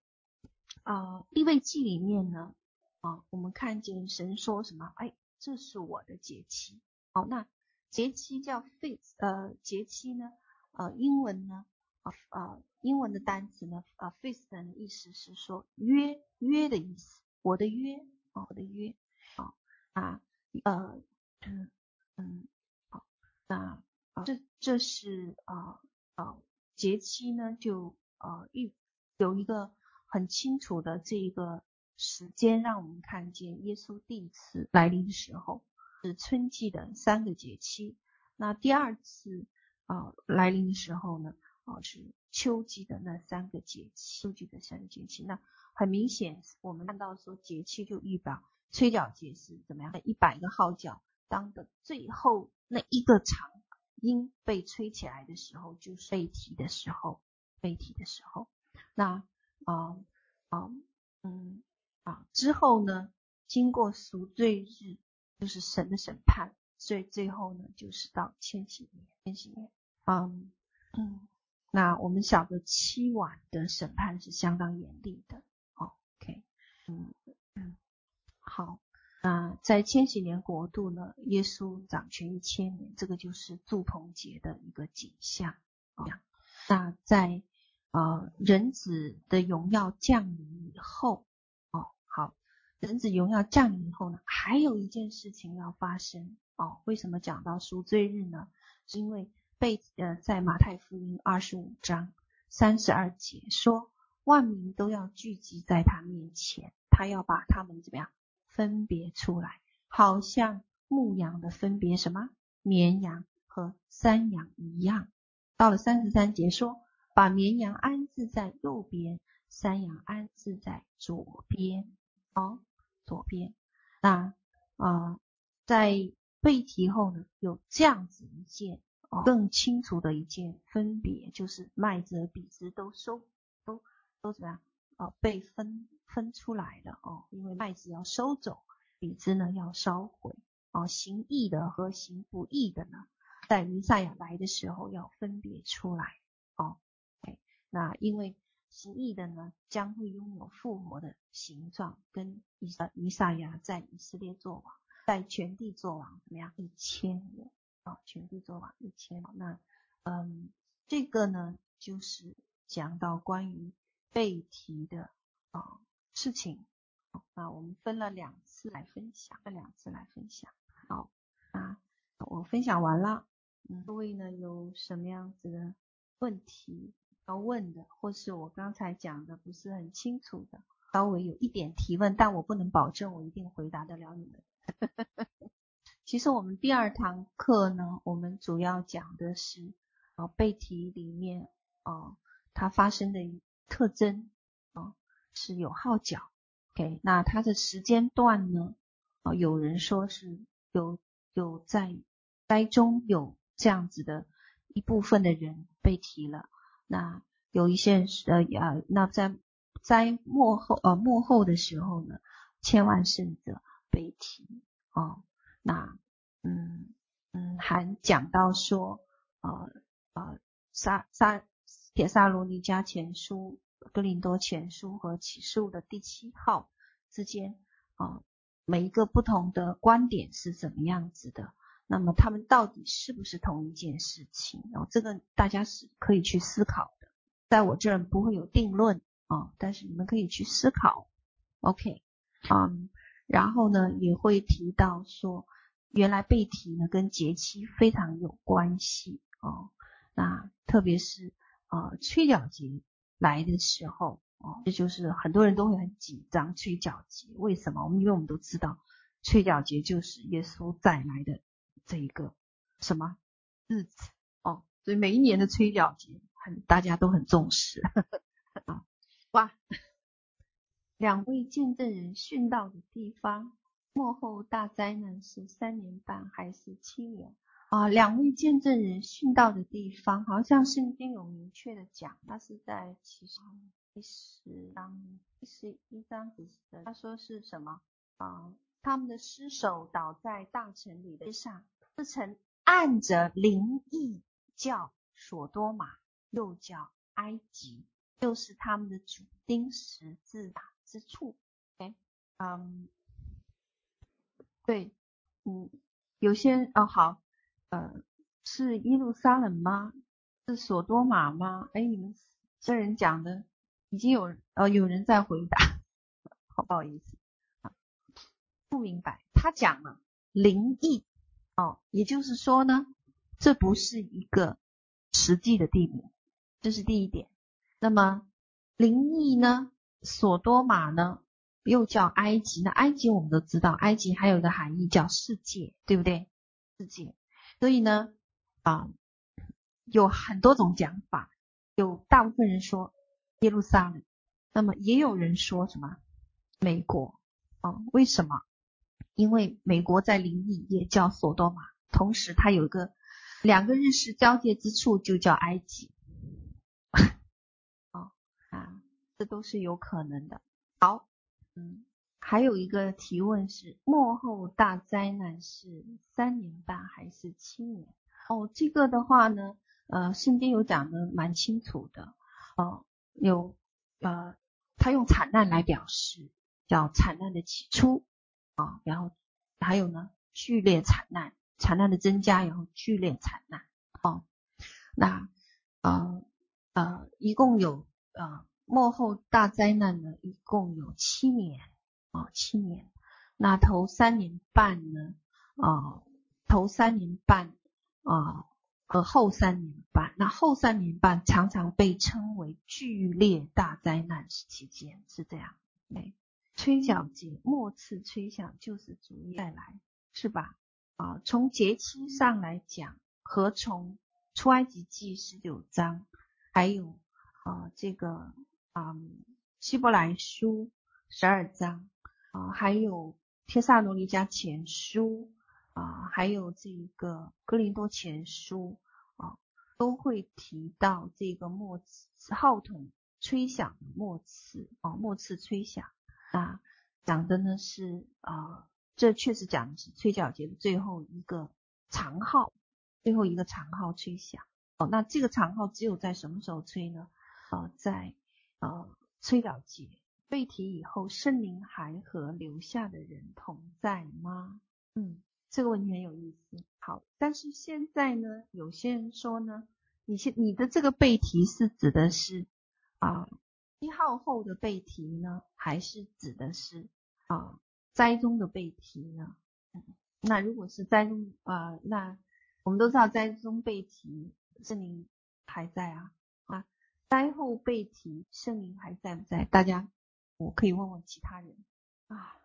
呃，利未记里面呢，啊，我们看见神说什么？哎，这是我的节期。好，那节期叫 feast，呃，节期呢，呃，英文呢，啊啊，英文的单词呢，啊，feast 的意思是说约约的意思，我的约，我的约，啊啊，呃，嗯嗯。那啊，这这是啊啊节期呢，就啊一有一个很清楚的这一个时间，让我们看见耶稣第一次来临的时候是春季的三个节气，那第二次啊来临的时候呢啊是秋季的那三个节气，秋季的三个节气。那很明显，我们看到说节气就预表吹角节是怎么样？一百个号角当的最后。那一个长音被吹起来的时候，就是被提的时候，被提的时候。那啊啊嗯啊之后呢，经过赎罪日，就是神的审判，所以最后呢，就是到千禧年，千禧年。嗯嗯，那我们晓得七晚的审判是相当严厉的。OK，嗯嗯，好。那在千禧年国度呢，耶稣掌权一千年，这个就是祝棚节的一个景象。那在呃人子的荣耀降临以后，神，子荣耀降临以后呢，还有一件事情要发生哦。为什么讲到赎罪日呢？是因为被呃在马太福音二十五章三十二节说，万民都要聚集在他面前，他要把他们怎么样？分别出来，好像牧羊的分别什么绵羊和山羊一样。到了三十三节说，把绵羊安置在右边，山羊安置在左边。哦，左边。那啊、在被提后呢，有这样子一件，更清楚的一件分别，就是麦子和稗子都收，都都怎么样？啊，被分。分出来了哦，因为麦子要收走，稗子呢要烧毁哦。行义的和行不义的呢，在弥赛亚来的时候要分别出来哦。那因为行义的呢，将会拥有复活的形状，跟以呃弥赛亚在以色列作王，在全地作王怎么样？一千年啊，全地作王一千年。那嗯，这个呢就是讲到关于被提的啊。事情，那我们分了两次来分享，分两次来分享。好啊，我分享完了。嗯，各位呢有什么样子的问题要问的，或是我刚才讲的不是很清楚的，稍微有一点提问，但我不能保证我一定回答得了你们。其实我们第二堂课呢，我们主要讲的是啊被提里面啊它发生的特征啊。是有号角，OK，那它的时间段呢？啊，有人说是有有在灾中有这样子的一部分的人被提了，那有一些是呃啊，那在在幕后呃幕后的时候呢，千万圣者被提哦，那嗯嗯还讲到说呃呃撒撒帖撒罗尼迦前书。格林多前书和启示的第七号之间啊，每一个不同的观点是怎么样子的？那么他们到底是不是同一件事情？然后这个大家是可以去思考的，在我这儿不会有定论啊，但是你们可以去思考。OK，嗯，然后呢也会提到说，原来被提呢跟节期非常有关系哦，那特别是啊催缴节。来的时候，哦，这就是很多人都会很紧张。催缴节为什么？我们因为我们都知道，催缴节就是耶稣再来的这一个什么日子哦。所以每一年的催缴节很大家都很重视啊。哇，两位见证人殉道的地方，幕后大灾难是三年半还是七年？啊，两位见证人殉道的地方，好像圣经有明确的讲，他是在其实第十章第十一章，他说是什么啊？他们的尸首倒在大城里的上，这城按着灵异叫索多玛，又叫埃及，就是他们的主钉十字架之处。哎，嗯，对，嗯，有些哦好。呃，是耶路撒冷吗？是索多玛吗？哎，你们这人讲的已经有呃有人在回答，好不好意思？不明白，他讲了灵异哦，也就是说呢，这不是一个实际的地名，这是第一点。那么灵异呢，所多玛呢，又叫埃及，那埃及我们都知道，埃及还有一个含义叫世界，对不对？世界。所以呢，啊，有很多种讲法，有大部分人说耶路撒冷，那么也有人说什么美国，啊，为什么？因为美国在灵意也叫所多玛，同时它有一个两个日食交界之处就叫埃及，哦啊，这都是有可能的。好，嗯。还有一个提问是：末后大灾难是三年半还是七年？哦，这个的话呢，呃，圣经有讲的蛮清楚的，哦，有呃，他用惨难来表示，叫惨难的起初啊，然后还有呢，剧烈惨难，惨难的增加，然后剧烈惨难，哦，那呃呃，一共有呃幕后大灾难呢，一共有七年。啊、七年，那头三年半呢？啊、头三年半啊和后三年半，那后三年半常常被称为剧烈大灾难期间，是这样。对，催缴节末次吹响就是主耶再来，是吧？啊，从节期上来讲，和从出埃及记十九章，还有啊这个啊希伯来书十二章。啊，还有帖撒罗尼迦前书啊，还有这个哥林多前书啊，都会提到这个末次号筒吹响的末次啊，末次吹响啊，讲的呢是啊，这确实讲的是催缴节的最后一个长号，最后一个长号吹响。哦，那这个长号只有在什么时候吹呢？啊，在啊催缴节。被提以后，圣灵还和留下的人同在吗？嗯，这个问题很有意思。好，但是现在呢，有些人说呢，你现你的这个被提是指的是啊一号后的背题呢，还是指的是啊灾中的背题呢？那如果是灾中啊，那我们都知道灾中背题，圣灵还在啊啊，灾后背题，圣灵还在不在？大家。我可以问问其他人啊，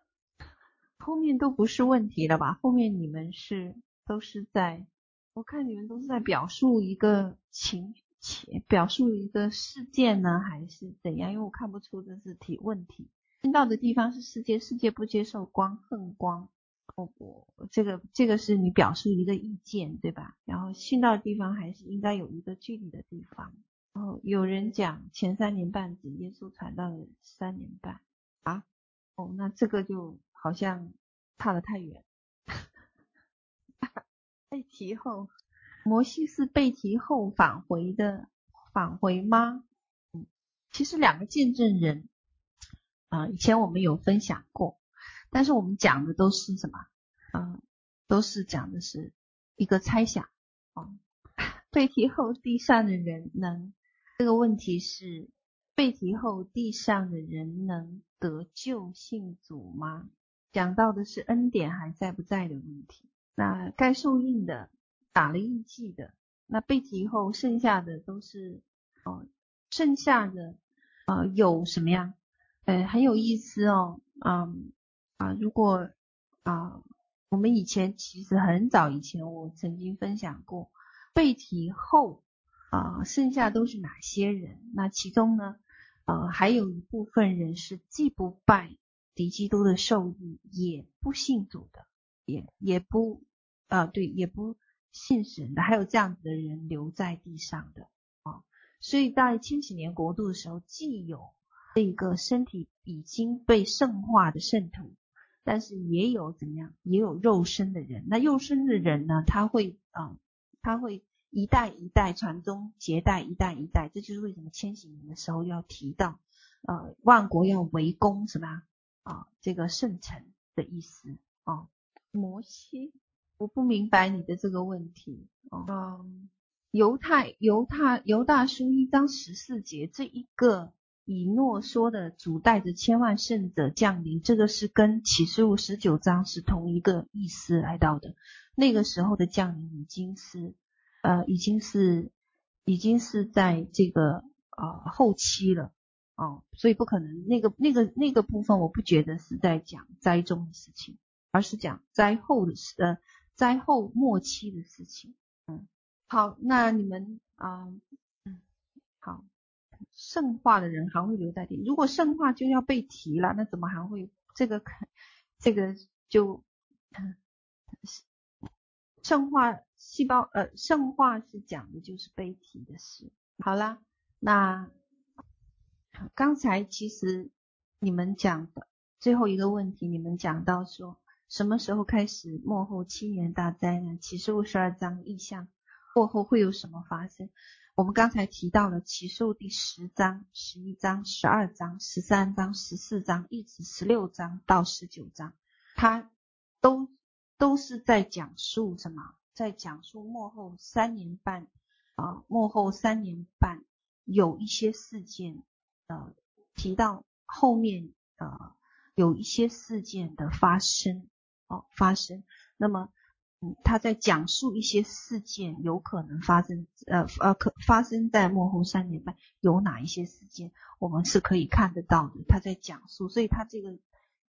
后面都不是问题了吧？后面你们是都是在，我看你们都是在表述一个情情，表述一个事件呢，还是怎样？因为我看不出这是提问题。听到的地方是世界，世界不接受光，恨光。哦，不，这个这个是你表述一个意见，对吧？然后信道的地方还是应该有一个具体的地方。然后有人讲前三年半指耶稣传道的三年半啊，哦，那这个就好像差得太远。被提后，摩西是被提后返回的，返回吗？其实两个见证人啊，以前我们有分享过，但是我们讲的都是什么？啊，都是讲的是一个猜想啊，被提后地上的人能。这个问题是被提后地上的人能得救信主吗？讲到的是恩典还在不在的问题。那该受印的打了印记的，那被提后剩下的都是哦，剩下的呃有什么呀？呃很有意思哦，嗯啊如果啊我们以前其实很早以前我曾经分享过被提后啊、剩下都是哪些人？那其中呢，呃，还有一部分人是既不拜敌基督的授意，也不信主的，也也不啊、对，也不信神的，还有这样子的人留在地上的啊、所以在千禧年国度的时候，既有这个身体已经被圣化的圣徒，但是也有怎么样，也有肉身的人。那肉身的人呢，他会啊、他会。一代一代传宗接代，一代一代，这就是为什么千禧年的时候要提到，呃，万国要围攻什么？啊，这个圣城的意思啊。摩西，我不明白你的这个问题。嗯，犹太犹太犹大书一章十四节，这一个以诺说的主带着千万圣者降临，这个是跟启示录十九章是同一个意思来到的。那个时候的降临已经是。呃，已经是已经是在这个呃后期了哦，所以不可能那个那个那个部分，我不觉得是在讲灾中的事情，而是讲灾后的事，呃，灾后末期的事情。嗯，好，那你们啊，嗯，好，圣化的人还会留在地，如果圣化就要被提了，那怎么还会这个这个就圣化？细胞呃，圣化是讲的就是被提的事。好啦，那刚才其实你们讲的最后一个问题，你们讲到说什么时候开始末后七年大灾呢？启示录十二章意象过后会有什么发生？我们刚才提到了启示录第十章、十一章、十二章、十三章、十四章，一直十六章到十九章，它都都是在讲述什么？在讲述末后三年半啊，末后三年半有一些事件，呃，提到后面呃有一些事件的发生哦，发生。那么，嗯，他在讲述一些事件有可能发生，呃呃，可发生在末后三年半有哪一些事件，我们是可以看得到的。他在讲述，所以他这个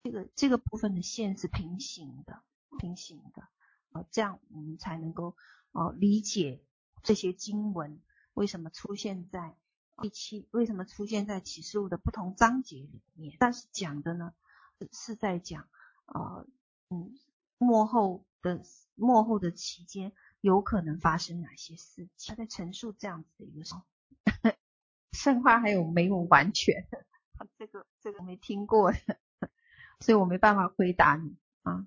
这个这个部分的线是平行的，平行的。啊，这样我们才能够哦理解这些经文为什么出现在第七，为什么出现在启示录的不同章节里面。但是讲的呢是在讲呃嗯幕后的幕后的期间有可能发生哪些事情。他在陈述这样子的一个说，圣话还有没有完全？这个这个没听过，所以我没办法回答你啊。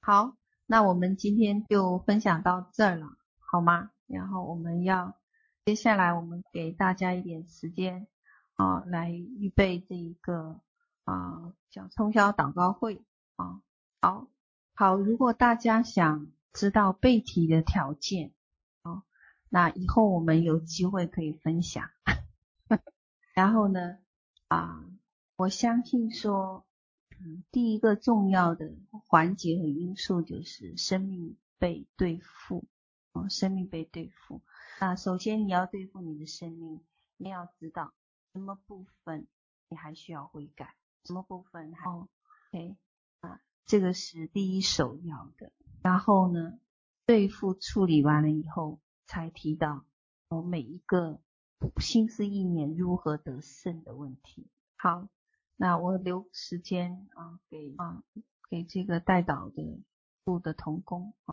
好。那我们今天就分享到这儿了，好吗？然后我们要接下来我们给大家一点时间啊，来预备这一个啊叫通宵祷告会啊。好，好，如果大家想知道被提的条件哦，那以后我们有机会可以分享。然后呢啊，我相信说。第一个重要的环节和因素就是生命被对付，哦，生命被对付。那首先你要对付你的生命，你要知道什么部分你还需要悔改，什么部分还、OK 啊，这个是第一首要的。然后呢，对付处理完了以后，才提到我每一个心思意念如何得胜的问题。好。那我留时间啊，给啊给这个代导的部的同工啊。